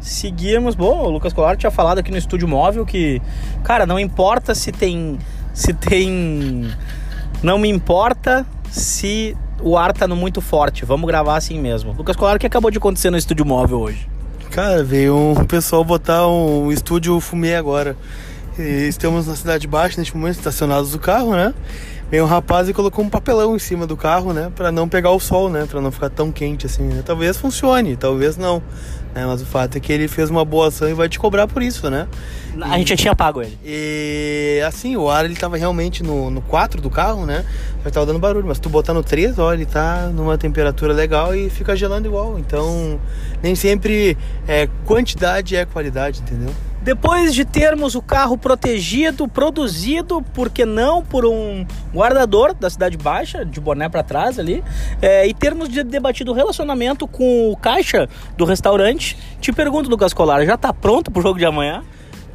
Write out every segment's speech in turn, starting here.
Seguimos. Bom, o Lucas Colar tinha falado aqui no estúdio móvel que, cara, não importa se tem. Se tem. Não me importa se o ar tá no muito forte. Vamos gravar assim mesmo. Lucas Colar, o que acabou de acontecer no estúdio móvel hoje? Cara, veio um pessoal botar um estúdio fumê agora. E estamos na Cidade Baixa neste momento, estacionados do carro, né? Veio um rapaz e colocou um papelão em cima do carro, né? Pra não pegar o sol, né? Pra não ficar tão quente assim. Né? Talvez funcione, talvez não. Né? Mas o fato é que ele fez uma boa ação e vai te cobrar por isso, né? A gente já tinha pago ele. E assim, o ar ele tava realmente no, no 4 do carro, né? Já tava dando barulho, mas tu botar no 3, ó, ele tá numa temperatura legal e fica gelando igual. Então, nem sempre é, quantidade é qualidade, entendeu? Depois de termos o carro protegido, produzido, por que não, por um guardador da Cidade Baixa, de boné para trás ali, é, e termos de debatido o relacionamento com o caixa do restaurante, te pergunto, Lucas Colar, já tá pronto pro jogo de amanhã?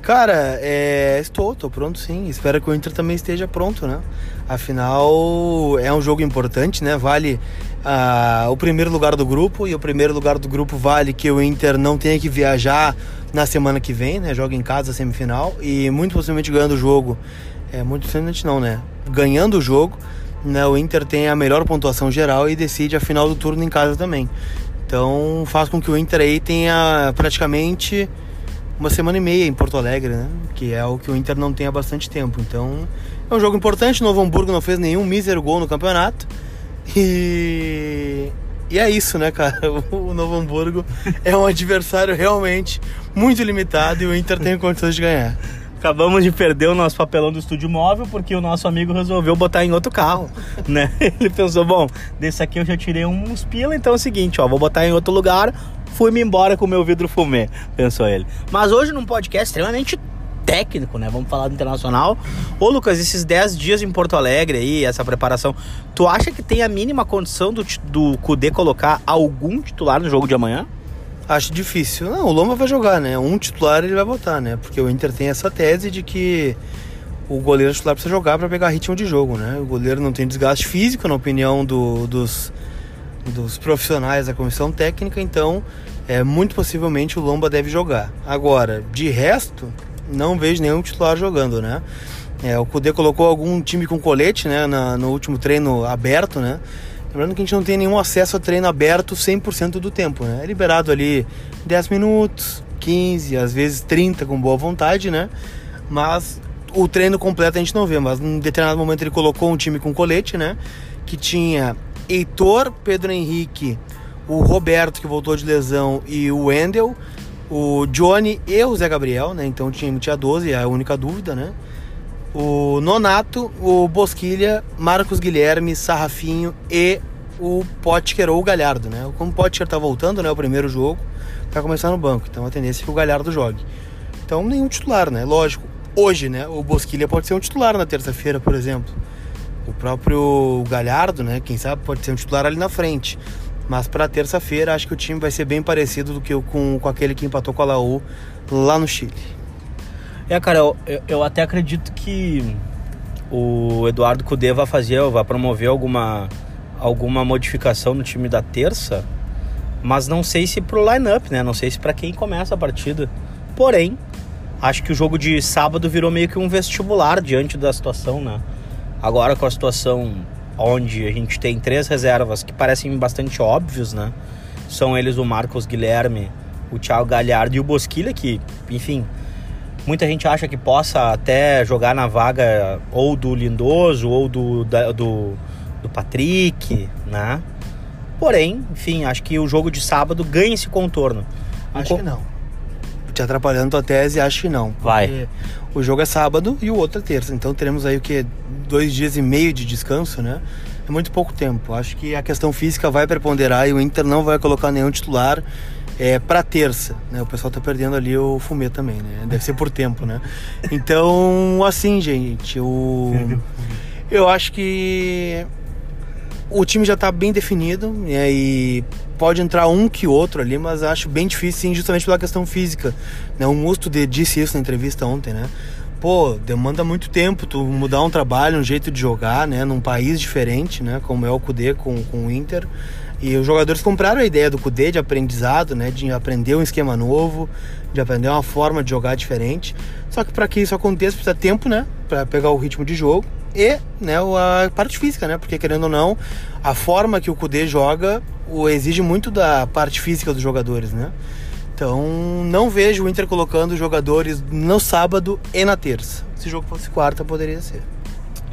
Cara, é, estou, estou pronto sim. Espero que o Inter também esteja pronto, né? Afinal, é um jogo importante, né? Vale uh, o primeiro lugar do grupo e o primeiro lugar do grupo vale que o Inter não tenha que viajar na semana que vem, né? Joga em casa a semifinal e muito possivelmente ganhando o jogo. É muito possivelmente não, né? Ganhando o jogo, né? O Inter tem a melhor pontuação geral e decide a final do turno em casa também. Então faz com que o Inter aí tenha praticamente uma semana e meia em Porto Alegre, né? Que é o que o Inter não tem há bastante tempo. Então é um jogo importante. O Novo Hamburgo não fez nenhum mísero gol no campeonato. E, e é isso, né, cara? O Novo Hamburgo é um adversário realmente muito limitado e o Inter tem condições de ganhar. Acabamos de perder o nosso papelão do estúdio móvel porque o nosso amigo resolveu botar em outro carro, né? Ele pensou, bom, desse aqui eu já tirei uns pila, então é o seguinte, ó, vou botar em outro lugar, fui-me embora com o meu vidro fumê, pensou ele. Mas hoje num podcast extremamente técnico, né? Vamos falar do internacional. Ô, Lucas, esses 10 dias em Porto Alegre aí, essa preparação, tu acha que tem a mínima condição do, do Kudê colocar algum titular no jogo de amanhã? Acho difícil. Não, o Loma vai jogar, né? Um titular ele vai botar, né? Porque o Inter tem essa tese de que o goleiro titular precisa jogar para pegar ritmo de jogo, né? O goleiro não tem desgaste físico, na opinião do, dos, dos profissionais da comissão técnica, então é, muito possivelmente o Lomba deve jogar. Agora, de resto, não vejo nenhum titular jogando, né? É, o Kudê colocou algum time com colete, né? Na, no último treino aberto, né? Lembrando que a gente não tem nenhum acesso a treino aberto 100% do tempo, né? É liberado ali 10 minutos, 15, às vezes 30 com boa vontade, né? Mas o treino completo a gente não vê, mas em determinado momento ele colocou um time com colete, né? Que tinha Heitor, Pedro Henrique, o Roberto que voltou de lesão e o Wendel, o Johnny e o Zé Gabriel, né? Então o time tinha 12, é a única dúvida, né? O Nonato, o Bosquilha, Marcos Guilherme, Sarrafinho e o Potker ou o Galhardo, né? Como o Potker tá voltando, né? O primeiro jogo, vai começar no banco. Então a tendência é que o Galhardo jogue. Então nenhum titular, né? Lógico, hoje, né? O Bosquilha pode ser um titular na terça-feira, por exemplo. O próprio Galhardo, né? Quem sabe pode ser um titular ali na frente. Mas para terça-feira acho que o time vai ser bem parecido do que com, com aquele que empatou com a Laú lá no Chile. É, cara, eu, eu até acredito que o Eduardo Cudê vai fazer, vai promover alguma, alguma modificação no time da terça, mas não sei se pro line-up, né? Não sei se para quem começa a partida. Porém, acho que o jogo de sábado virou meio que um vestibular diante da situação, né? Agora com a situação onde a gente tem três reservas que parecem bastante óbvios, né? São eles o Marcos Guilherme, o Thiago Galhardo e o Bosquilha, que, enfim, Muita gente acha que possa até jogar na vaga ou do Lindoso ou do, da, do, do Patrick, né? Porém, enfim, acho que o jogo de sábado ganha esse contorno. Acho que não. Te atrapalhando tua tese, acho que não. Vai. O jogo é sábado e o outro é terça. Então teremos aí o que? Dois dias e meio de descanso, né? É muito pouco tempo. Acho que a questão física vai preponderar e o Inter não vai colocar nenhum titular é, para terça, né? O pessoal tá perdendo ali o fumê também, né? Deve ser por tempo, né? Então, assim, gente, o eu acho que o time já tá bem definido né? e pode entrar um que outro ali, mas acho bem difícil, sim, justamente pela questão física. Né? O Musto disse isso na entrevista ontem, né? pô, demanda muito tempo tu mudar um trabalho, um jeito de jogar, né? Num país diferente, né? Como é o Cudê com, com o Inter. E os jogadores compraram a ideia do Cudê de aprendizado, né? De aprender um esquema novo, de aprender uma forma de jogar diferente. Só que para que isso aconteça precisa tempo, né? Para pegar o ritmo de jogo e, né, a parte física, né? Porque querendo ou não, a forma que o Cudê joga o exige muito da parte física dos jogadores, né? Então, não vejo o Inter colocando jogadores no sábado e na terça. Se o jogo fosse quarta, poderia ser.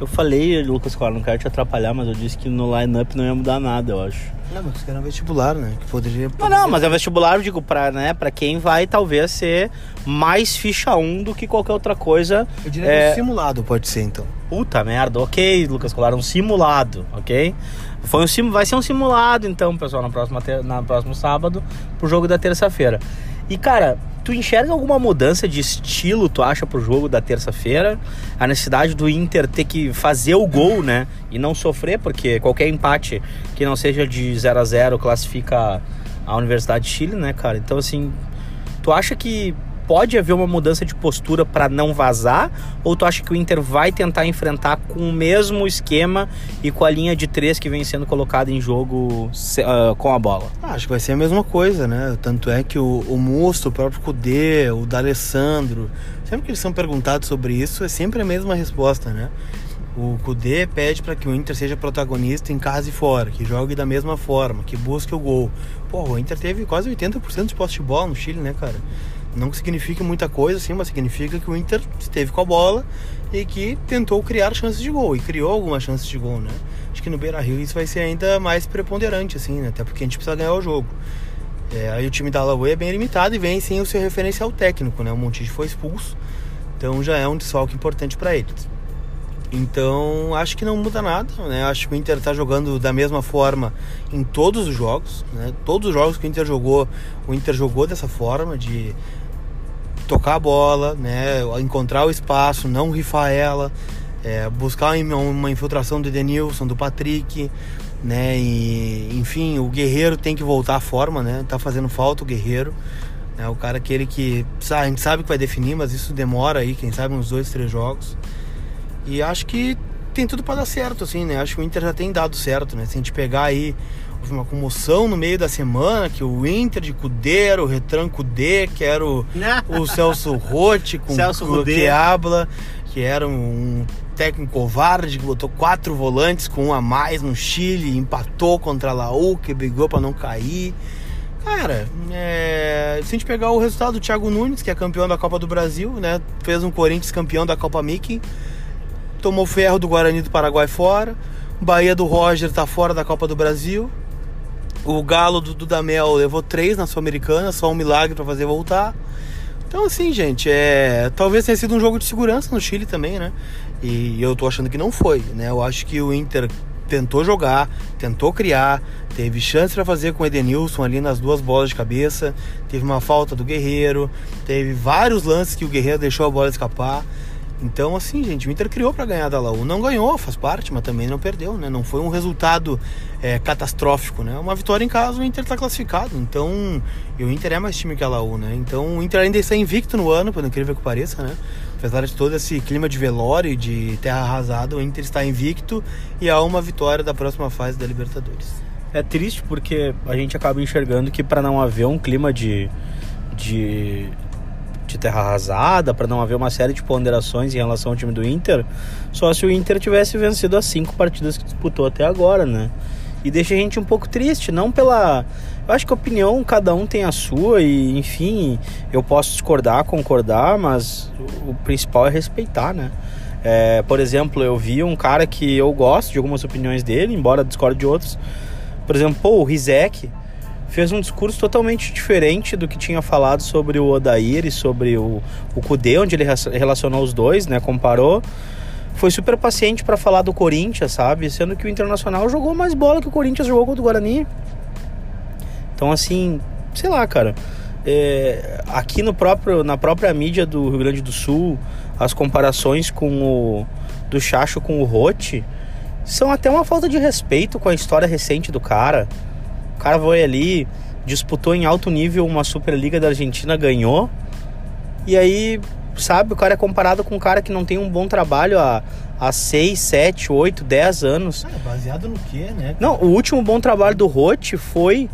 Eu falei, Lucas Cola, não quero te atrapalhar, mas eu disse que no line-up não ia mudar nada, eu acho. Não, mas era vestibular, né? Que poderia. Não, não, mas é vestibular, eu digo, pra, né, pra quem vai talvez ser mais ficha 1 do que qualquer outra coisa. Eu diria é... que um simulado pode ser, então. Puta merda, ok, Lucas Colar, um simulado, ok? Foi um sim, vai ser um simulado então, pessoal, na próxima na próximo sábado pro jogo da terça-feira. E cara, tu enxerga alguma mudança de estilo, tu acha, pro jogo da terça-feira? A necessidade do Inter ter que fazer o gol, né? E não sofrer, porque qualquer empate que não seja de 0 a 0 classifica a Universidade de Chile, né, cara? Então, assim, tu acha que pode haver uma mudança de postura para não vazar? Ou tu acha que o Inter vai tentar enfrentar com o mesmo esquema e com a linha de três que vem sendo colocada em jogo uh, com a bola? Ah, acho que vai ser a mesma coisa, né? Tanto é que o, o Musto, o próprio Cudê, o D'Alessandro, sempre que eles são perguntados sobre isso, é sempre a mesma resposta, né? O Kudê pede para que o Inter seja protagonista em casa e fora, que jogue da mesma forma, que busque o gol. Pô, o Inter teve quase 80% de posse de bola no Chile, né, cara? Não significa muita coisa, assim, mas significa que o Inter esteve com a bola e que tentou criar chances de gol. E criou algumas chances de gol, né? Acho que no Beira Rio isso vai ser ainda mais preponderante, assim, né? Até porque a gente precisa ganhar o jogo. É, aí o time da Alagoa é bem limitado e vem sem o seu referencial técnico, né? O Montijo foi expulso, então já é um desfalque importante para eles. Então acho que não muda nada, né? Acho que o Inter está jogando da mesma forma em todos os jogos, né? Todos os jogos que o Inter jogou, o Inter jogou dessa forma de tocar a bola, né? Encontrar o espaço, não rifar ela, é, buscar uma infiltração do Edenilson, do Patrick, né? E, enfim, o Guerreiro tem que voltar à forma, né? Tá fazendo falta o Guerreiro. Né? O cara aquele que a gente sabe que vai definir, mas isso demora aí, quem sabe uns dois, três jogos. E acho que tem tudo para dar certo, assim, né? Acho que o Inter já tem dado certo, né? Se a gente pegar aí houve uma comoção no meio da semana que o Inter de Cudeiro, o Retranco D, que era o, o Celso Rotti com o que habla, que era um técnico covarde que botou quatro volantes com um a mais no Chile, empatou contra a Laú, que brigou para não cair. Cara, é... se a gente pegar o resultado do Thiago Nunes, que é campeão da Copa do Brasil, né? Fez um Corinthians campeão da Copa Mickey, tomou ferro do Guarani do Paraguai fora. Bahia do Roger tá fora da Copa do Brasil. O Galo do Dudamel levou três na Sul-Americana, só um milagre para fazer voltar. Então, assim, gente, é... talvez tenha sido um jogo de segurança no Chile também, né? E eu tô achando que não foi, né? Eu acho que o Inter tentou jogar, tentou criar, teve chance para fazer com o Edenilson ali nas duas bolas de cabeça, teve uma falta do Guerreiro, teve vários lances que o Guerreiro deixou a bola escapar. Então, assim, gente, o Inter criou para ganhar da Laú. Não ganhou, faz parte, mas também não perdeu, né? Não foi um resultado é, catastrófico, né? Uma vitória em casa, o Inter está classificado. Então, e o Inter é mais time que a Laú, né? Então, o Inter ainda está invicto no ano, por incrível que pareça, né? Apesar de todo esse clima de velório de terra arrasada, o Inter está invicto e há uma vitória da próxima fase da Libertadores. É triste porque a gente acaba enxergando que para não haver um clima de, de de terra arrasada, para não haver uma série de ponderações em relação ao time do Inter, só se o Inter tivesse vencido as cinco partidas que disputou até agora, né? E deixa a gente um pouco triste, não pela. Eu acho que a opinião cada um tem a sua, e enfim, eu posso discordar, concordar, mas o principal é respeitar, né? É, por exemplo, eu vi um cara que eu gosto de algumas opiniões dele, embora discorde de outros. Por exemplo, pô, o Rizek fez um discurso totalmente diferente do que tinha falado sobre o Odair e sobre o, o Kudê, onde ele relacionou os dois, né? Comparou. Foi super paciente para falar do Corinthians, sabe? Sendo que o Internacional jogou mais bola que o Corinthians jogou contra o Guarani. Então, assim, sei lá, cara. É, aqui no próprio, na própria mídia do Rio Grande do Sul, as comparações com o do Chacho com o Rote são até uma falta de respeito com a história recente do cara cara foi ali, disputou em alto nível uma Superliga da Argentina, ganhou. E aí sabe? O cara é comparado com um cara que não tem um bom trabalho há, há 6, 7, 8, 10 anos. Ah, baseado no quê, né? Não, o último bom trabalho do Rote foi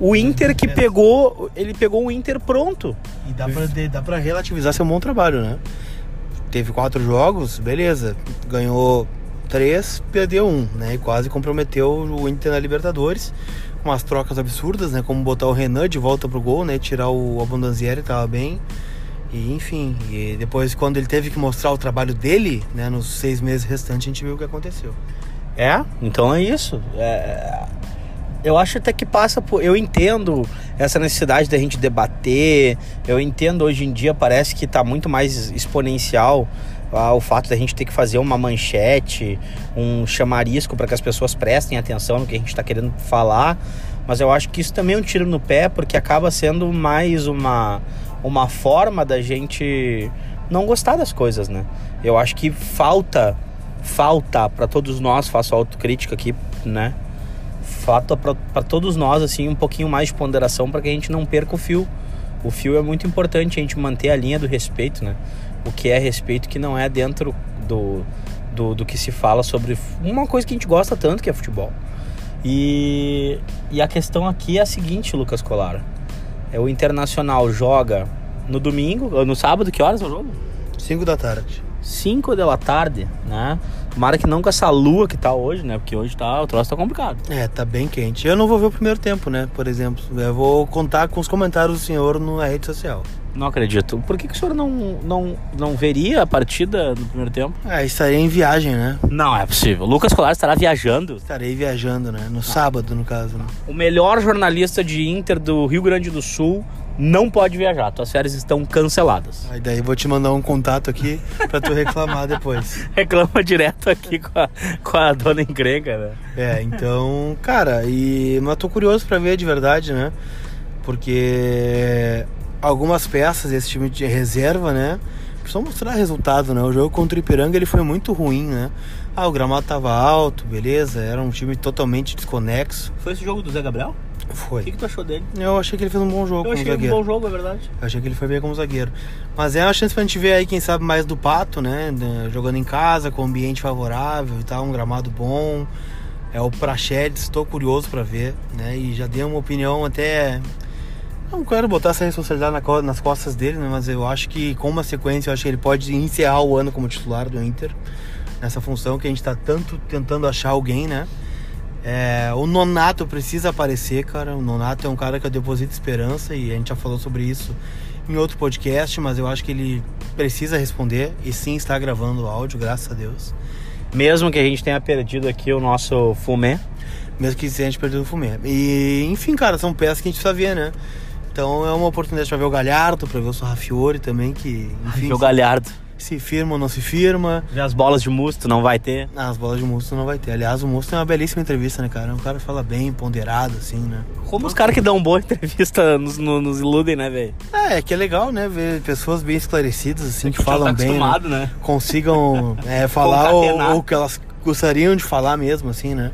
o Inter que pegou. Ele pegou o Inter pronto. E dá pra, dá pra relativizar seu bom trabalho, né? Teve quatro jogos, beleza. Ganhou três, perdeu um, né? E quase comprometeu o Inter na Libertadores. Umas trocas absurdas, né? Como botar o Renan de volta pro gol, né? Tirar o Abondanzieri, tava bem. E enfim, e depois quando ele teve que mostrar o trabalho dele, né? Nos seis meses restantes, a gente viu o que aconteceu. É, então é isso. É, eu acho até que passa por. Eu entendo essa necessidade da gente debater. Eu entendo hoje em dia, parece que está muito mais exponencial o fato da gente ter que fazer uma manchete, um chamarisco para que as pessoas prestem atenção no que a gente está querendo falar. Mas eu acho que isso também é um tiro no pé, porque acaba sendo mais uma uma forma da gente não gostar das coisas, né? Eu acho que falta, falta para todos nós, faço autocrítica aqui, né? Falta para todos nós, assim, um pouquinho mais de ponderação para que a gente não perca o fio. O fio é muito importante a gente manter a linha do respeito, né? O que é respeito que não é dentro do, do, do que se fala sobre uma coisa que a gente gosta tanto, que é futebol. E, e a questão aqui é a seguinte, Lucas Colara. É, o Internacional joga no domingo, no sábado, que horas é o jogo? 5 da tarde. 5 da tarde, né? Tomara que não com essa lua que tá hoje, né? Porque hoje tá, o troço tá complicado. É, tá bem quente. Eu não vou ver o primeiro tempo, né? Por exemplo. Eu vou contar com os comentários do senhor na rede social. Não acredito. Por que, que o senhor não, não, não veria a partida no primeiro tempo? É, estaria em viagem, né? Não é possível. Lucas Colar estará viajando. Estarei viajando, né? No sábado, no caso. Né? O melhor jornalista de Inter do Rio Grande do Sul não pode viajar. Tuas férias estão canceladas. Aí daí vou te mandar um contato aqui pra tu reclamar depois. Reclama direto aqui com a, com a dona encrenca, né? É, então, cara, e mas tô curioso para ver de verdade, né? Porque algumas peças desse time de reserva, né? Precisam mostrar resultado, né? O jogo contra o Ipiranga ele foi muito ruim, né? Ah, o gramado tava alto, beleza, era um time totalmente desconexo. Foi esse jogo do Zé Gabriel? Foi. O que, que tu achou dele? Eu achei que ele fez um bom jogo. Eu achei um bom jogo, é verdade. Eu achei que ele foi bem como zagueiro. Mas é uma chance pra gente ver aí, quem sabe, mais do Pato, né? Jogando em casa, com ambiente favorável e tal, um gramado bom. É o Prachedes, estou curioso para ver, né? E já dei uma opinião até não quero botar essa responsabilidade nas costas dele, né? mas eu acho que com uma sequência, eu acho que ele pode encerrar o ano como titular do Inter. Nessa função que a gente está tanto tentando achar alguém, né? É, o Nonato precisa aparecer, cara. O Nonato é um cara que eu deposito esperança e a gente já falou sobre isso em outro podcast, mas eu acho que ele precisa responder e sim está gravando o áudio, graças a Deus. Mesmo que a gente tenha perdido aqui o nosso fumê. Mesmo que a gente perdido o fumê. E, enfim, cara, são peças que a gente precisa ver, né? Então é uma oportunidade para ver o Galhardo, para ver o Sorrafiore também, que. Enfim, o Galhardo. Se firma ou não se firma. Ver as bolas de musto não vai ter. Ah, as bolas de musto não vai ter. Aliás, o musto é uma belíssima entrevista, né, cara? É um cara que fala bem, ponderado, assim, né? Como os caras que dão boa entrevista nos, nos iludem, né, velho? É, é que é legal, né? Ver pessoas bem esclarecidas, assim, é que, que falam tá bem. Né? né? Consigam é, falar o, o que elas gostariam de falar mesmo, assim, né?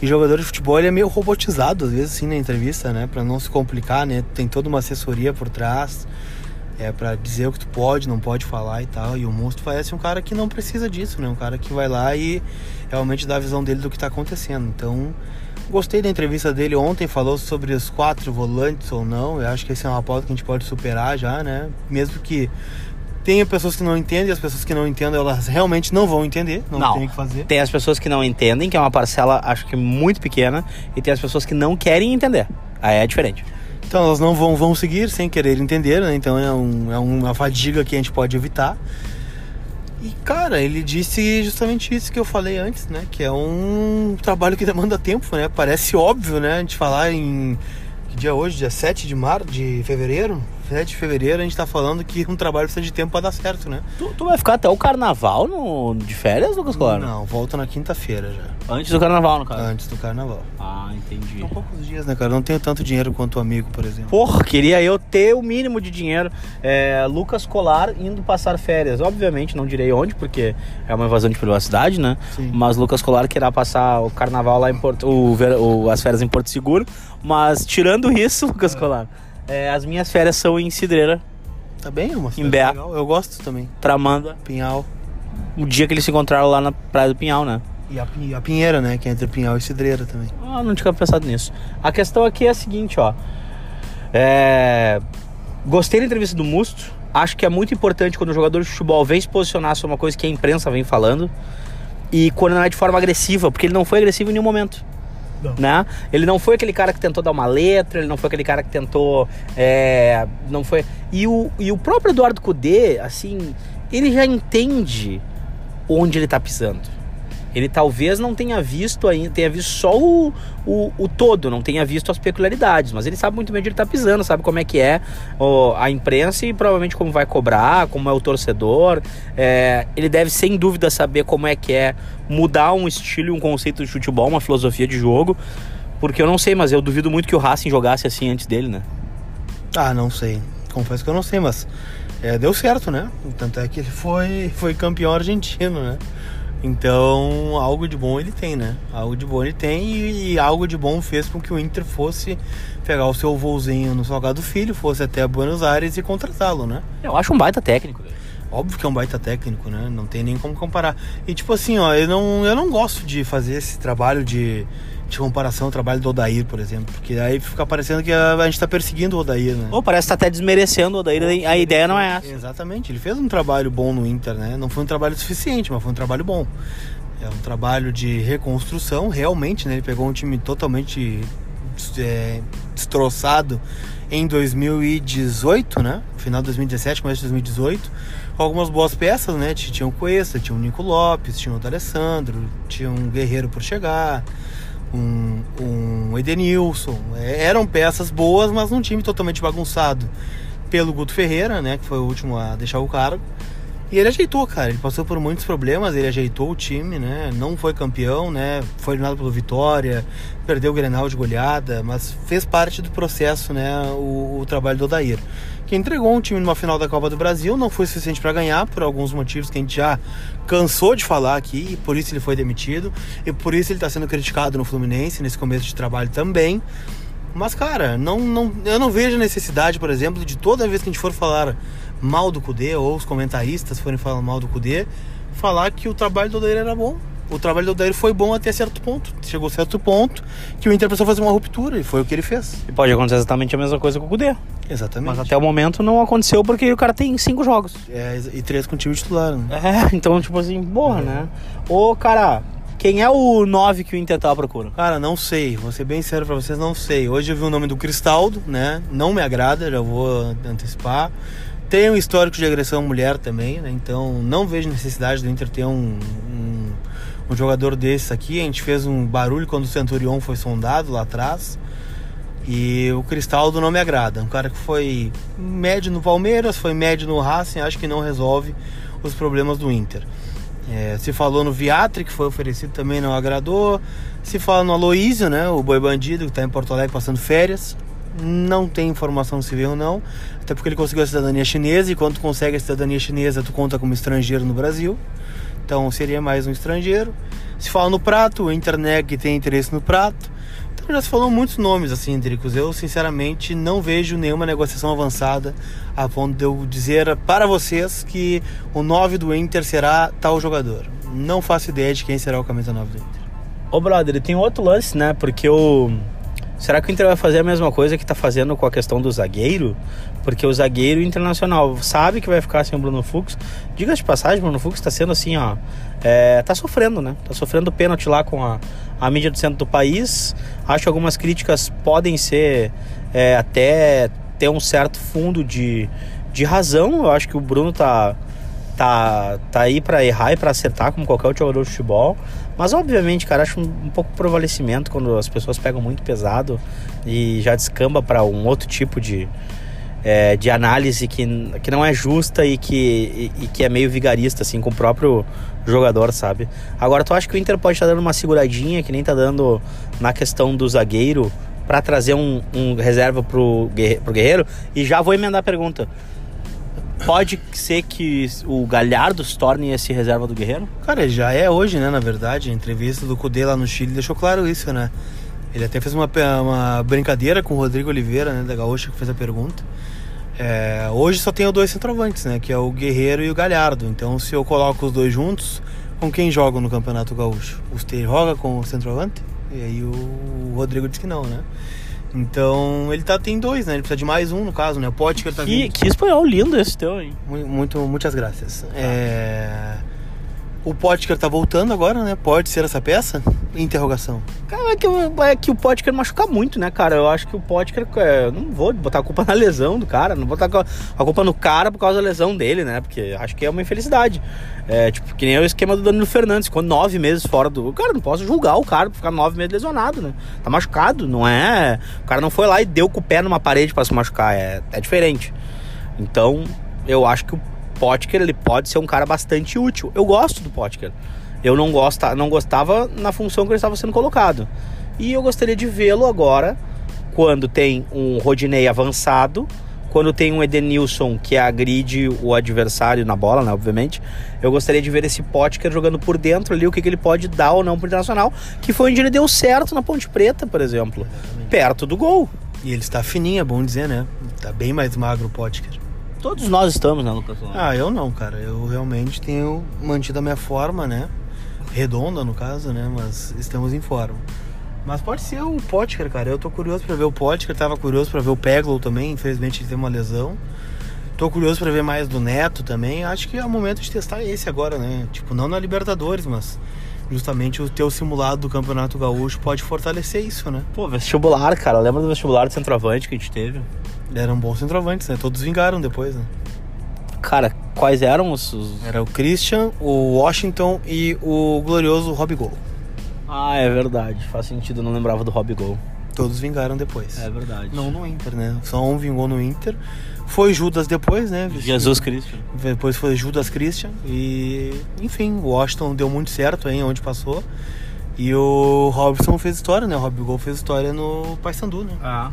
E jogador de futebol ele é meio robotizado, às vezes, assim, na entrevista, né? Pra não se complicar, né? Tem toda uma assessoria por trás. É para dizer o que tu pode, não pode falar e tal. E o monstro parece um cara que não precisa disso, né? Um cara que vai lá e realmente dá a visão dele do que tá acontecendo. Então, gostei da entrevista dele ontem, falou sobre os quatro volantes ou não. Eu acho que esse é uma pauta que a gente pode superar já, né? Mesmo que tem pessoas que não entendem, as pessoas que não entendem, elas realmente não vão entender, não, não tem o que fazer. Tem as pessoas que não entendem, que é uma parcela, acho que muito pequena, e tem as pessoas que não querem entender. Aí é diferente. Então elas não vão, vão seguir sem querer entender, né? Então é, um, é uma fadiga que a gente pode evitar. E cara, ele disse justamente isso que eu falei antes, né? Que é um trabalho que demanda tempo, né? Parece óbvio, né? A gente falar em. Que dia é hoje? Dia 7 de março, de fevereiro? 7 de fevereiro, a gente tá falando que um trabalho precisa de tempo pra dar certo, né? Tu, tu vai ficar até o carnaval no, de férias, Lucas Claro? Não, volta na quinta-feira já. Antes do carnaval, no caso? Antes do carnaval. Ah, entendi. São poucos dias, né, cara? Não tenho tanto dinheiro quanto o amigo, por exemplo. Porra, queria eu ter o mínimo de dinheiro. É, Lucas Colar indo passar férias. Obviamente, não direi onde, porque é uma invasão de privacidade, né? Sim. Mas Lucas Colar querá passar o carnaval lá em Porto. O, o, as férias em Porto Seguro. Mas tirando isso, Lucas é. Colar. É, as minhas férias são em Cidreira. Tá bem, é uma Imbé. legal. Eu gosto também. Tramanda. Pinhal. O dia que eles se encontraram lá na Praia do Pinhal, né? E a, Pin- a Pinheira, né? Que é entre Pinhal e Cidreira também. Ah, não tinha pensado nisso. A questão aqui é a seguinte, ó. É... Gostei da entrevista do Musto. Acho que é muito importante quando o jogador de futebol vem se posicionar sobre uma coisa que a imprensa vem falando. E quando não é de forma agressiva, porque ele não foi agressivo em nenhum momento. Não. Né? Ele não foi aquele cara que tentou dar uma letra, ele não foi aquele cara que tentou. é, Não foi. E o, e o próprio Eduardo Cudê, assim, ele já entende onde ele tá pisando. Ele talvez não tenha visto ainda, tenha visto só o, o, o todo, não tenha visto as peculiaridades, mas ele sabe muito bem onde ele tá pisando, sabe como é que é ó, a imprensa e provavelmente como vai cobrar, como é o torcedor. É, ele deve sem dúvida saber como é que é mudar um estilo, um conceito de futebol, uma filosofia de jogo. Porque eu não sei, mas eu duvido muito que o Racing jogasse assim antes dele, né? Ah, não sei. Confesso que eu não sei, mas é, deu certo, né? Tanto é que ele foi, foi campeão argentino, né? Então, algo de bom ele tem, né? Algo de bom ele tem e, e algo de bom fez com que o Inter fosse pegar o seu voozinho no Salgado Filho, fosse até Buenos Aires e contratá-lo, né? Eu acho um baita técnico. velho. Óbvio que é um baita técnico, né? Não tem nem como comparar. E tipo assim, ó, eu não, eu não gosto de fazer esse trabalho de, de comparação ao trabalho do Odair, por exemplo. Porque aí fica parecendo que a, a gente tá perseguindo o Odair, né? Ou parece que tá até desmerecendo o Odair, a ideia não é essa. Exatamente, ele fez um trabalho bom no Inter, né? Não foi um trabalho suficiente, mas foi um trabalho bom. É um trabalho de reconstrução, realmente, né? Ele pegou um time totalmente é, destroçado em 2018, né? Final de 2017, começo de 2018, com algumas boas peças, né? Tinha o Cuesta, tinha o Nico Lopes, tinha o D'Alessandro, tinha um Guerreiro por chegar, um, um Edenilson. É, eram peças boas, mas num time totalmente bagunçado pelo Guto Ferreira, né? Que foi o último a deixar o cargo. E ele ajeitou, cara. Ele passou por muitos problemas, ele ajeitou o time, né? Não foi campeão, né? Foi eliminado pelo Vitória, perdeu o Grenal de goleada, mas fez parte do processo, né? O, o trabalho do Odair. Que entregou um time numa final da Copa do Brasil, não foi suficiente para ganhar, por alguns motivos que a gente já cansou de falar aqui, e por isso ele foi demitido, e por isso ele está sendo criticado no Fluminense, nesse começo de trabalho também. Mas, cara, não, não, eu não vejo necessidade, por exemplo, de toda vez que a gente for falar mal do Cudê, ou os comentaristas forem falar mal do Cudê, falar que o trabalho do Odair era bom. O trabalho do Odair foi bom até certo ponto. Chegou a certo ponto que o Inter precisou fazer uma ruptura, e foi o que ele fez. E pode acontecer exatamente a mesma coisa com o Cudê. Exatamente. Mas até o momento não aconteceu porque o cara tem cinco jogos. É, e três com o time titular, né? É, então, tipo assim, porra, né? Ô, cara, quem é o 9 que o Inter tá procurando? Cara, não sei. Vou ser bem sério pra vocês, não sei. Hoje eu vi o nome do Cristaldo, né? Não me agrada, já vou antecipar. Tem um histórico de agressão à mulher também, né? Então não vejo necessidade do Inter ter um, um, um jogador desses aqui. A gente fez um barulho quando o Centurion foi sondado lá atrás. E o Cristaldo não me agrada. Um cara que foi médio no Palmeiras, foi médio no Racing, acho que não resolve os problemas do Inter. É, se falou no Viatri, que foi oferecido também não agradou. Se fala no Aloísio, né? O boi bandido, que está em Porto Alegre passando férias. Não tem informação se veio ou não. Até porque ele conseguiu a cidadania chinesa. E quando tu consegue a cidadania chinesa, tu conta como estrangeiro no Brasil. Então seria mais um estrangeiro. Se fala no Prato, o Interneg tem interesse no Prato. Então já se falou muitos nomes assim, Dricos. Eu sinceramente não vejo nenhuma negociação avançada a ponto de eu dizer para vocês que o 9 do Inter será tal jogador. Não faço ideia de quem será o camisa 9 do Inter. Ô, brother, tem outro lance, né? Porque o. Será que o Inter vai fazer a mesma coisa que tá fazendo com a questão do zagueiro? Porque o zagueiro internacional sabe que vai ficar sem o Bruno Fux. Diga de passagem, Bruno Fux tá sendo assim, ó. É, tá sofrendo, né? Tá sofrendo pênalti lá com a, a mídia do centro do país. Acho que algumas críticas podem ser é, até ter um certo fundo de, de razão. Eu acho que o Bruno tá, tá, tá aí para errar e para acertar, como qualquer jogador de futebol. Mas, obviamente, cara, acho um, um pouco prevalecimento quando as pessoas pegam muito pesado e já descamba para um outro tipo de, é, de análise que, que não é justa e que, e, e que é meio vigarista, assim, com o próprio jogador, sabe? Agora, tu acha que o Inter pode estar dando uma seguradinha, que nem tá dando na questão do zagueiro, para trazer um, um reserva pro, pro Guerreiro? E já vou emendar a pergunta. Pode ser que o Galhardo se torne esse reserva do Guerreiro? Cara, já é hoje, né? Na verdade, a entrevista do Cudê lá no Chile deixou claro isso, né? Ele até fez uma, uma brincadeira com o Rodrigo Oliveira, né? Da Gaúcha, que fez a pergunta. É, hoje só tenho dois centroavantes, né? Que é o Guerreiro e o Galhardo. Então, se eu coloco os dois juntos, com quem joga no Campeonato Gaúcho? O Stey joga com o centroavante? E aí o Rodrigo disse que não, né? Então ele tá, tem dois, né? Ele precisa de mais um, no caso, né? O Potker tá Que, vindo. que espanhol lindo esse teu, hein? Mu- Muito, muitas graças. É... O Potker tá voltando agora, né? Pode ser essa peça? Interrogação. Cara, é que, o- é que o Potker machuca muito, né, cara? Eu acho que o Potker. é, não vou botar a culpa na lesão do cara, não vou botar a culpa no cara por causa da lesão dele, né? Porque acho que é uma infelicidade. É, tipo, que nem o esquema do Danilo Fernandes, ficou nove meses fora do. Cara, não posso julgar o cara por ficar nove meses lesionado, né? Tá machucado, não é. O cara não foi lá e deu com o pé numa parede pra se machucar, é, é diferente. Então, eu acho que o Potker ele pode ser um cara bastante útil. Eu gosto do Potker. Eu não, gosta, não gostava na função que ele estava sendo colocado. E eu gostaria de vê-lo agora, quando tem um Rodinei avançado, quando tem um Edenilson que agride o adversário na bola, né, obviamente. Eu gostaria de ver esse Potker jogando por dentro ali, o que, que ele pode dar ou não pro Internacional, que foi onde ele deu certo na Ponte Preta, por exemplo. Perto do gol. E ele está fininho, é bom dizer, né? Tá bem mais magro o Potker. Todos nós estamos, né, Lucas? Ah, eu não, cara. Eu realmente tenho mantido a minha forma, né? Redonda, no caso, né? Mas estamos em forma. Mas pode ser o Potker, cara. Eu tô curioso pra ver o Potker. Tava curioso pra ver o Peglow também. Infelizmente ele teve uma lesão. Tô curioso pra ver mais do Neto também. Acho que é o momento de testar esse agora, né? Tipo, não na Libertadores, mas justamente o teu simulado do Campeonato Gaúcho pode fortalecer isso, né? Pô, vestibular, cara. Lembra do vestibular do centroavante que a gente teve? Eram bons centroavantes, né? Todos vingaram depois, né? Cara, quais eram os. os- Era o Christian, o Washington e o glorioso Rob Gol. Ah, é verdade. Faz sentido, eu não lembrava do Rob Gol. Todos vingaram depois. É verdade. Não no Inter, né? Só um vingou no Inter. Foi Judas depois, né? Jesus Cristo. Depois foi Judas Christian. E, enfim, o Washington deu muito certo aí onde passou. E o Robson fez história, né? O Rob Gol fez história no Paysandu, né? Ah.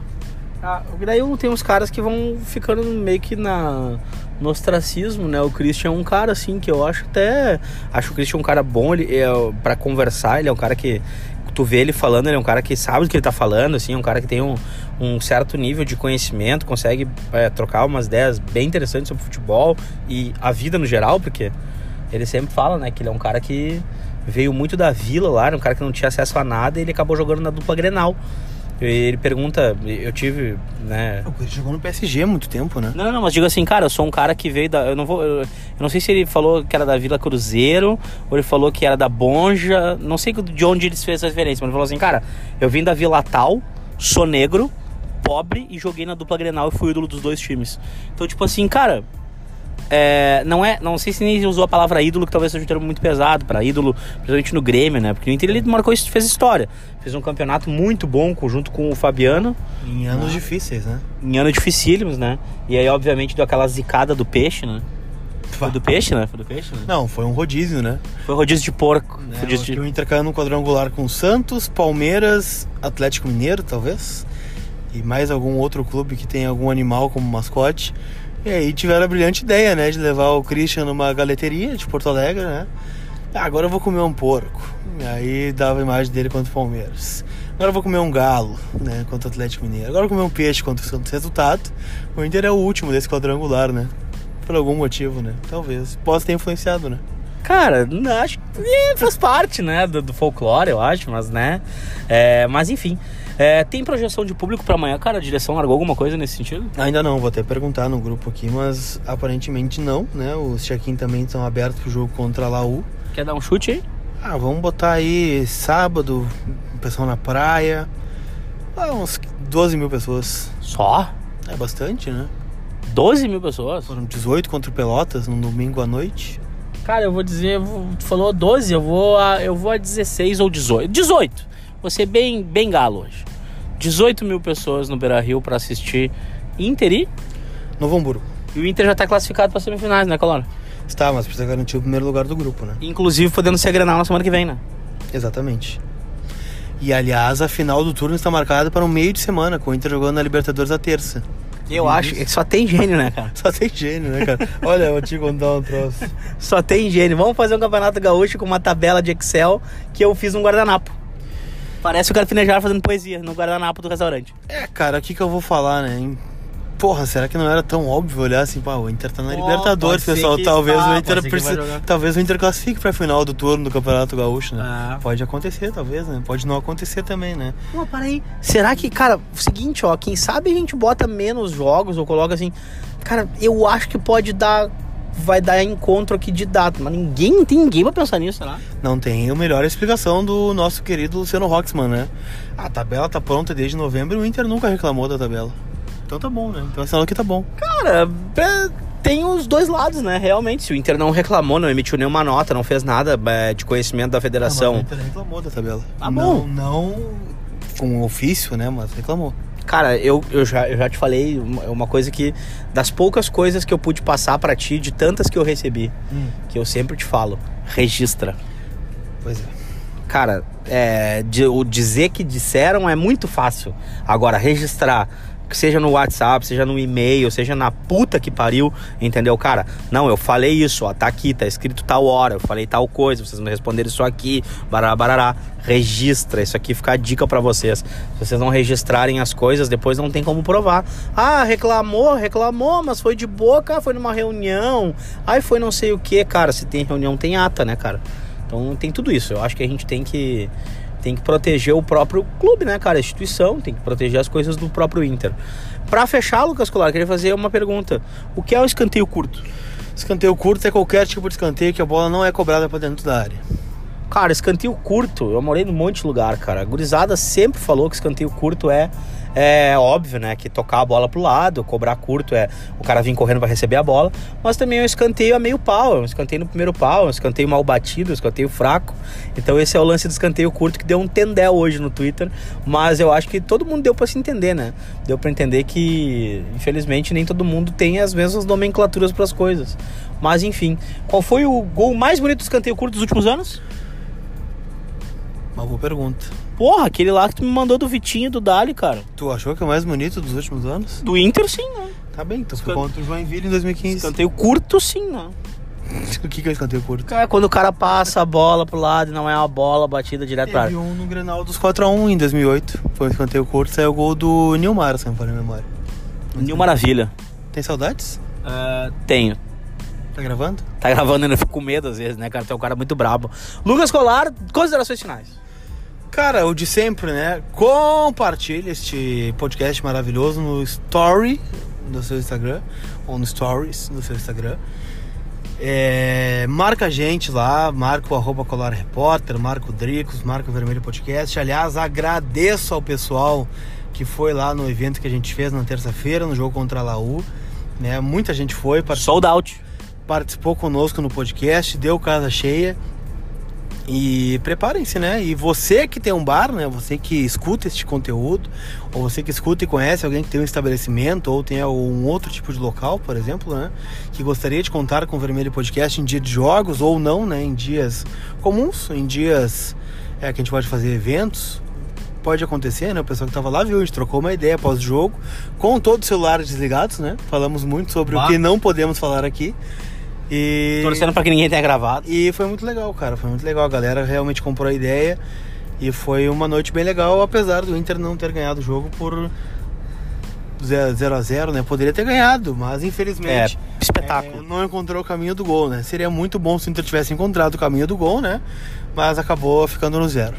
Ah, daí tem uns caras que vão ficando meio que na, no ostracismo, né? O Christian é um cara, assim, que eu acho até... Acho o Christian um cara bom ele, é, pra conversar, ele é um cara que... Tu vê ele falando, ele é um cara que sabe o que ele tá falando, assim, é um cara que tem um, um certo nível de conhecimento, consegue é, trocar umas ideias bem interessantes sobre futebol e a vida no geral, porque ele sempre fala, né, que ele é um cara que veio muito da vila lá, era um cara que não tinha acesso a nada e ele acabou jogando na dupla Grenal. Ele pergunta, eu tive, né, Ele jogou no PSG há muito tempo, né? não, não, mas digo assim, cara, eu sou um cara que veio da. Eu não vou. Eu, eu não sei se ele falou que era da Vila Cruzeiro, ou ele falou que era da Bonja. Não sei de onde ele fez essa referência, mas ele falou assim, cara, eu vim da Vila Tal, sou negro, pobre e joguei na dupla Grenal e fui ídolo dos dois times. Então, tipo assim, cara. É, não é, não sei se nem usou a palavra ídolo, que talvez seja um termo muito pesado para ídolo, principalmente no Grêmio, né? Porque no Inter ele marcou isso, fez história. Fez um campeonato muito bom junto com o Fabiano Em anos difíceis, né? em ano dificílimos, né? E aí, obviamente, deu aquela zicada do peixe, né? Foi do peixe, né? Foi do peixe, né? Não, foi um rodízio, né? Foi rodízio de porco. Né, rodízio de... O Inter caiu no quadrangular com Santos, Palmeiras, Atlético Mineiro, talvez. E mais algum outro clube que tem algum animal como mascote. E aí tiveram a brilhante ideia, né? De levar o Christian numa galeteria de Porto Alegre, né? Ah, agora eu vou comer um porco. E aí dava a imagem dele contra o Palmeiras. Agora eu vou comer um galo, né? Contra o Atlético Mineiro. Agora eu vou comer um peixe contra o Santos. Resultado, o Inter é o último desse quadrangular, né? Por algum motivo, né? Talvez. Possa ter influenciado, né? Cara, acho que é, faz parte, né? Do, do folclore, eu acho, mas né? É, mas enfim. É, tem projeção de público pra amanhã, cara? A direção largou alguma coisa nesse sentido? Ainda não, vou até perguntar no grupo aqui, mas aparentemente não, né? Os check-in também estão abertos pro jogo contra a Laú. Quer dar um chute aí? Ah, vamos botar aí sábado, o pessoal na praia. Ah, uns 12 mil pessoas. Só? É bastante, né? 12 mil pessoas? Foram 18 contra o Pelotas no domingo à noite. Cara, eu vou dizer, tu falou 12, eu vou a, eu vou a 16 ou 18. 18! Vou ser bem, bem galo hoje. 18 mil pessoas no Beira Rio pra assistir Inter e. Novo Hamburgo. E o Inter já tá classificado pra semifinais, né, Colora? Está, mas precisa garantir o primeiro lugar do grupo, né? Inclusive podendo ser Grenal na semana que vem, né? Exatamente. E aliás, a final do turno está marcada para um meio de semana, com o Inter jogando na Libertadores a terça. Eu acho que só tem gênio, né, cara? Só tem gênio, né, cara? Olha, eu vou te contar um troço. Só tem gênio. Vamos fazer um campeonato gaúcho com uma tabela de Excel que eu fiz num guardanapo. Parece o carpinejar fazendo poesia no guardanapo do restaurante. É, cara, o que, que eu vou falar, né? Porra, será que não era tão óbvio olhar assim, pá, o Inter tá na Oh, Libertadores, pessoal. Talvez ah, o Inter precise- talvez o Inter classifique pra final do turno do Campeonato Gaúcho, né? Ah. Pode acontecer, talvez, né? Pode não acontecer também, né? Não, para aí. Será que, cara, o seguinte, ó, quem sabe a gente bota menos jogos ou coloca assim. Cara, eu acho que pode dar. Vai dar encontro aqui de data, mas ninguém não tem ninguém pra pensar nisso, será? Não tem a melhor explicação do nosso querido Luciano Roxman, né? A tabela tá pronta desde novembro e o Inter nunca reclamou da tabela. Então tá bom, né? Então sinal que tá bom. Cara, tem os dois lados, né? Realmente, se o Inter não reclamou, não emitiu nenhuma nota, não fez nada é, de conhecimento da Ah, mas o federação. Inter reclamou da tabela. Tá não, bom. não com ofício, né? Mas reclamou. Cara, eu, eu, já, eu já te falei uma, coisa que. Das poucas coisas que eu pude passar pra ti, de tantas que eu recebi, que eu sempre te falo, registra. Pois é. Cara, é, de- o dizer que disseram é muito fácil. Agora, registrar, seja no WhatsApp, seja no e-mail, seja na puta que pariu, entendeu? Cara, não, eu falei isso, ó, tá aqui, tá escrito tal hora, eu falei tal coisa, vocês me responderam isso aqui, barará, barará. Registra, isso aqui fica a dica pra vocês. Se vocês não registrarem as coisas, depois não tem como provar. Ah, reclamou, reclamou, mas foi de boca, foi numa reunião, aí foi não sei o que, cara. Se tem reunião, tem ata, né, cara? Então tem tudo isso. Eu acho que a gente tem que tem que proteger o próprio clube, né, cara? A instituição tem que proteger as coisas do próprio Inter. Pra fechar, Lucas Colar, eu queria fazer uma pergunta. O que é o escanteio curto? Escanteio curto é qualquer tipo de escanteio que a bola não é cobrada pra dentro da área. Cara, escanteio curto, eu morei num monte de lugar, cara. A gurizada sempre falou que escanteio curto é é óbvio, né, que tocar a bola pro lado, cobrar curto é o cara vir correndo pra receber a bola, mas também é um escanteio a meio pau, é um escanteio no primeiro pau, é um escanteio mal batido, um escanteio fraco. Então esse é o lance do escanteio curto que deu um tendel hoje no Twitter, mas eu acho que todo mundo deu pra se entender, né? Deu pra entender que, infelizmente, nem todo mundo tem as mesmas nomenclaturas pras coisas. Mas enfim, qual foi o gol mais bonito do escanteio curto dos últimos anos? Uma boa pergunta. Porra, aquele lá que tu me mandou do Vitinho do Dali, cara. Tu achou que é o mais bonito dos últimos anos? Do Inter, sim, né? Tá bem, então foi contra o Joinville em 2015. Escanteio curto, sim, né? O que que é escanteio curto? Cara, quando o cara passa a bola pro lado e não é uma bola batida direto pra Teve área. um no Grenal dos 4x1 em 2008. Foi um escanteio curto, saiu o gol do Nilmar, se não me falha a memória. Mil maravilha. Tem saudades? tenho. Tá gravando? Tá gravando, eu fico com medo às vezes, né, cara? Tu é um cara muito brabo. Lucas Colar, considerações finais. Cara, o de sempre, né? Compartilhe este podcast maravilhoso no Story do seu Instagram, ou no Stories do seu Instagram. É, marca a gente lá, marca o arroba Colar Repórter, marca o Dricos, marca o Vermelho Podcast. Aliás, agradeço ao pessoal que foi lá no evento que a gente fez na terça-feira, no jogo contra a Laú. Né? Muita gente foi, participou Sold out. participou conosco no podcast, deu casa cheia. E preparem-se, né? E você que tem um bar, né? Você que escuta este conteúdo, ou você que escuta e conhece alguém que tem um estabelecimento, ou tem um outro tipo de local, por exemplo, né? Que gostaria de contar com o Vermelho Podcast em dia de jogos, ou não, né? Em dias comuns, em dias é, que a gente pode fazer eventos. Pode acontecer, né? O pessoal que tava lá viu, a gente trocou uma ideia após o jogo, com todos os celulares desligados, né? Falamos muito sobre Bah. o que não podemos falar aqui. E... Torcendo pra que ninguém tenha gravado. E foi muito legal, cara. Foi muito legal. A galera realmente comprou a ideia. E foi uma noite bem legal, apesar do Inter não ter ganhado o jogo por 0 a 0 né? Poderia ter ganhado, mas É, infelizmente espetáculo. é, não encontrou o caminho do gol, né? Seria muito bom se o Inter tivesse encontrado o caminho do gol, né? Mas acabou ficando no zero.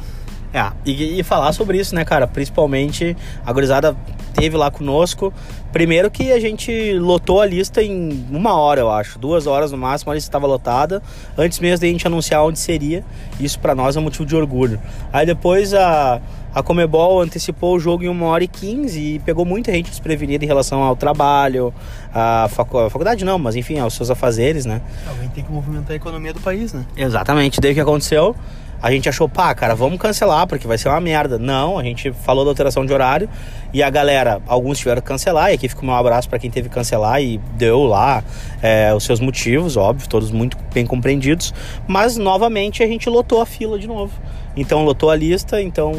É, e, e falar sobre isso, né, cara? Principalmente a gurizada teve lá conosco. Primeiro que a gente lotou a lista em uma hora, eu acho. Duas horas no máximo, a lista estava lotada. Antes mesmo da gente anunciar onde seria. Isso pra nós é um motivo de orgulho. Aí depois a, a Comebol antecipou o jogo em uma hora e quinze e pegou muita gente desprevenida em relação ao trabalho, à facu faculdade não, mas enfim, aos seus afazeres, né? Alguém tem que movimentar a economia do país, né? Exatamente. Daí o que aconteceu? A gente achou, pá, cara, vamos cancelar, porque vai ser uma merda. Não, a gente falou da alteração de horário e a galera, alguns tiveram que cancelar, e aqui fica o meu abraço para quem teve que cancelar e deu lá é, os seus motivos, óbvio, todos muito bem compreendidos. Mas novamente a gente lotou a fila de novo. Então lotou a lista, então,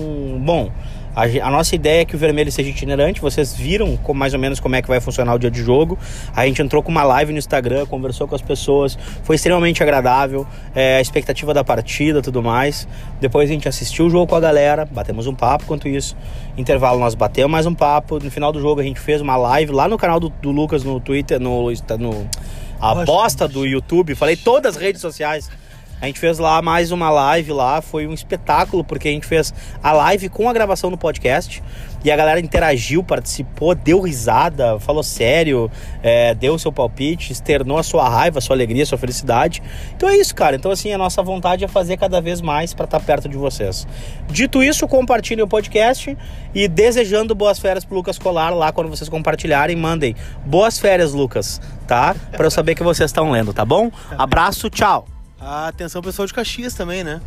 bom. A, nossa ideia é que o vermelho seja itinerante. Vocês viram mais ou menos como é que vai funcionar o dia de jogo. A gente entrou com uma live no Instagram, conversou com as pessoas, foi extremamente agradável. É, a expectativa da partida, tudo mais. Depois a gente assistiu o jogo com a galera, batemos um papo quanto isso. Intervalo nós batemos mais um papo. No final do jogo a gente fez uma live lá no canal do, do Lucas no Twitter, no, no a bosta do YouTube. Falei todas as redes sociais. A gente fez lá mais uma live lá, foi um espetáculo, porque a gente fez a live com a gravação do podcast e a galera interagiu, participou, deu risada, falou sério, é, deu o seu palpite, externou a sua raiva, a sua alegria, a sua felicidade. Então é isso, cara. Então, assim, a nossa vontade é fazer cada vez mais para estar tá perto de vocês. Dito isso, compartilhem o podcast e desejando boas férias pro Lucas Colar lá quando vocês compartilharem, mandem boas férias, Lucas, tá? Para eu saber que vocês estão lendo, tá bom? Abraço, tchau. Atenção pessoal de Caxias também, né?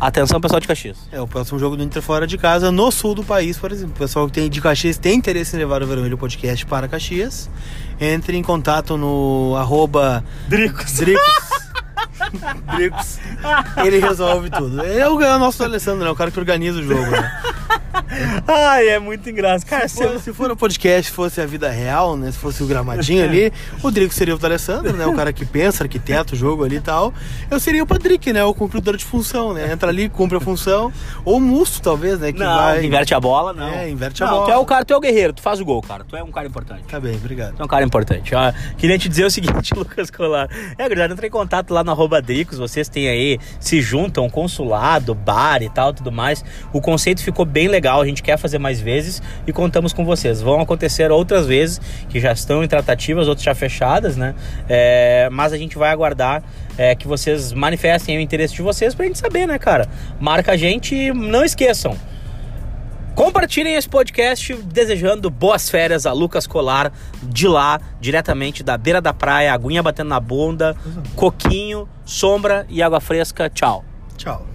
Atenção pessoal de Caxias. É, o próximo jogo do Inter fora de casa, no sul do país, por exemplo. O pessoal que tem de Caxias tem interesse em levar o Vermelho Podcast para Caxias. Entre em contato no arroba Dricos. Dricos. Dricos. Ele resolve tudo. Ele é o, é o nosso Alessandro, né? O cara que organiza o jogo, né? Ai, é muito engraçado. Cara, se, for, se for um podcast, fosse a vida real, né? Se fosse o gramadinho ali, o Drico seria o D'Alessandro, né? O cara que pensa, arquiteta o jogo ali e tal. Eu seria o Patrick, né? O cumpridor de função, né? Entra ali, cumpre a função. Ou o Musto, talvez, né? Que não, vai... inverte a bola, não. É, inverte a não, bola. Tu é o cara, tu é o guerreiro, tu faz o gol, cara. Tu é um cara importante. Tá bem, obrigado. Tu é um cara importante. Queria te dizer o seguinte, Lucas Colar. É, gurizada, entra em contato lá no arroba Dricos, vocês têm aí, se juntam, consulado, bar e tal, tudo mais. O conceito ficou bem legal, a gente quer fazer mais vezes e contamos com vocês. Vão acontecer outras vezes que já estão em tratativas, outras já fechadas, né? É, mas a gente vai aguardar é, que vocês manifestem o interesse de vocês pra gente saber, né, cara? Marca a gente e não esqueçam. Compartilhem esse podcast desejando boas férias a Lucas Colar de lá, diretamente da beira da praia, aguinha batendo na bunda, coquinho, sombra e água fresca. Tchau. Tchau.